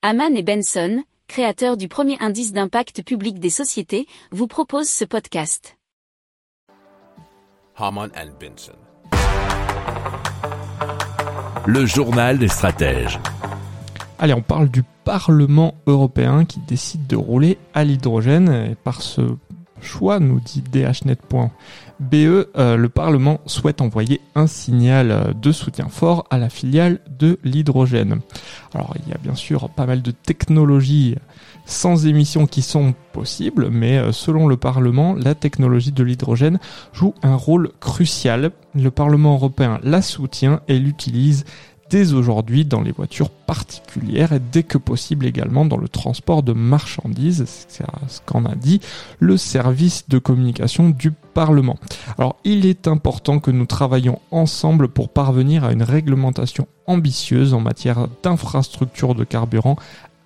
Haman et Benson, créateurs du premier indice d'impact public des sociétés, vous proposent ce podcast. Haman and Benson. Le journal des stratèges. Allez, on parle du Parlement européen qui décide de rouler à l'hydrogène. Et par ce choix, nous dit dhnet.be, euh, le Parlement souhaite envoyer un signal euh, de soutien fort à la filiale de l'hydrogène. Alors, il y a bien sûr pas mal de technologies sans émissions qui sont possibles, mais euh, selon le Parlement, la technologie de l'hydrogène joue un rôle crucial. Le Parlement européen la soutient et l'utilise dès aujourd'hui dans les voitures particulières et dès que possible également dans le transport de marchandises, c'est ce qu'en a dit le service de communication du Parlement. Alors il est important que nous travaillions ensemble pour parvenir à une réglementation ambitieuse en matière d'infrastructure de carburant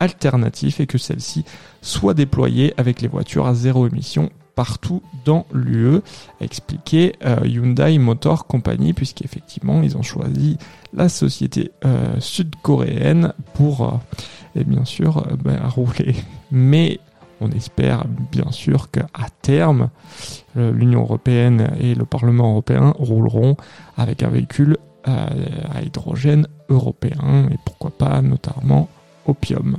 alternatif et que celle-ci soit déployée avec les voitures à zéro émission partout dans l'UE, a expliqué euh, Hyundai Motor Company, puisqu'effectivement ils ont choisi la société euh, sud-coréenne pour, euh, et bien sûr, ben, rouler. Mais on espère bien sûr qu'à terme, l'Union européenne et le Parlement européen rouleront avec un véhicule à hydrogène européen et pourquoi pas notamment Opium.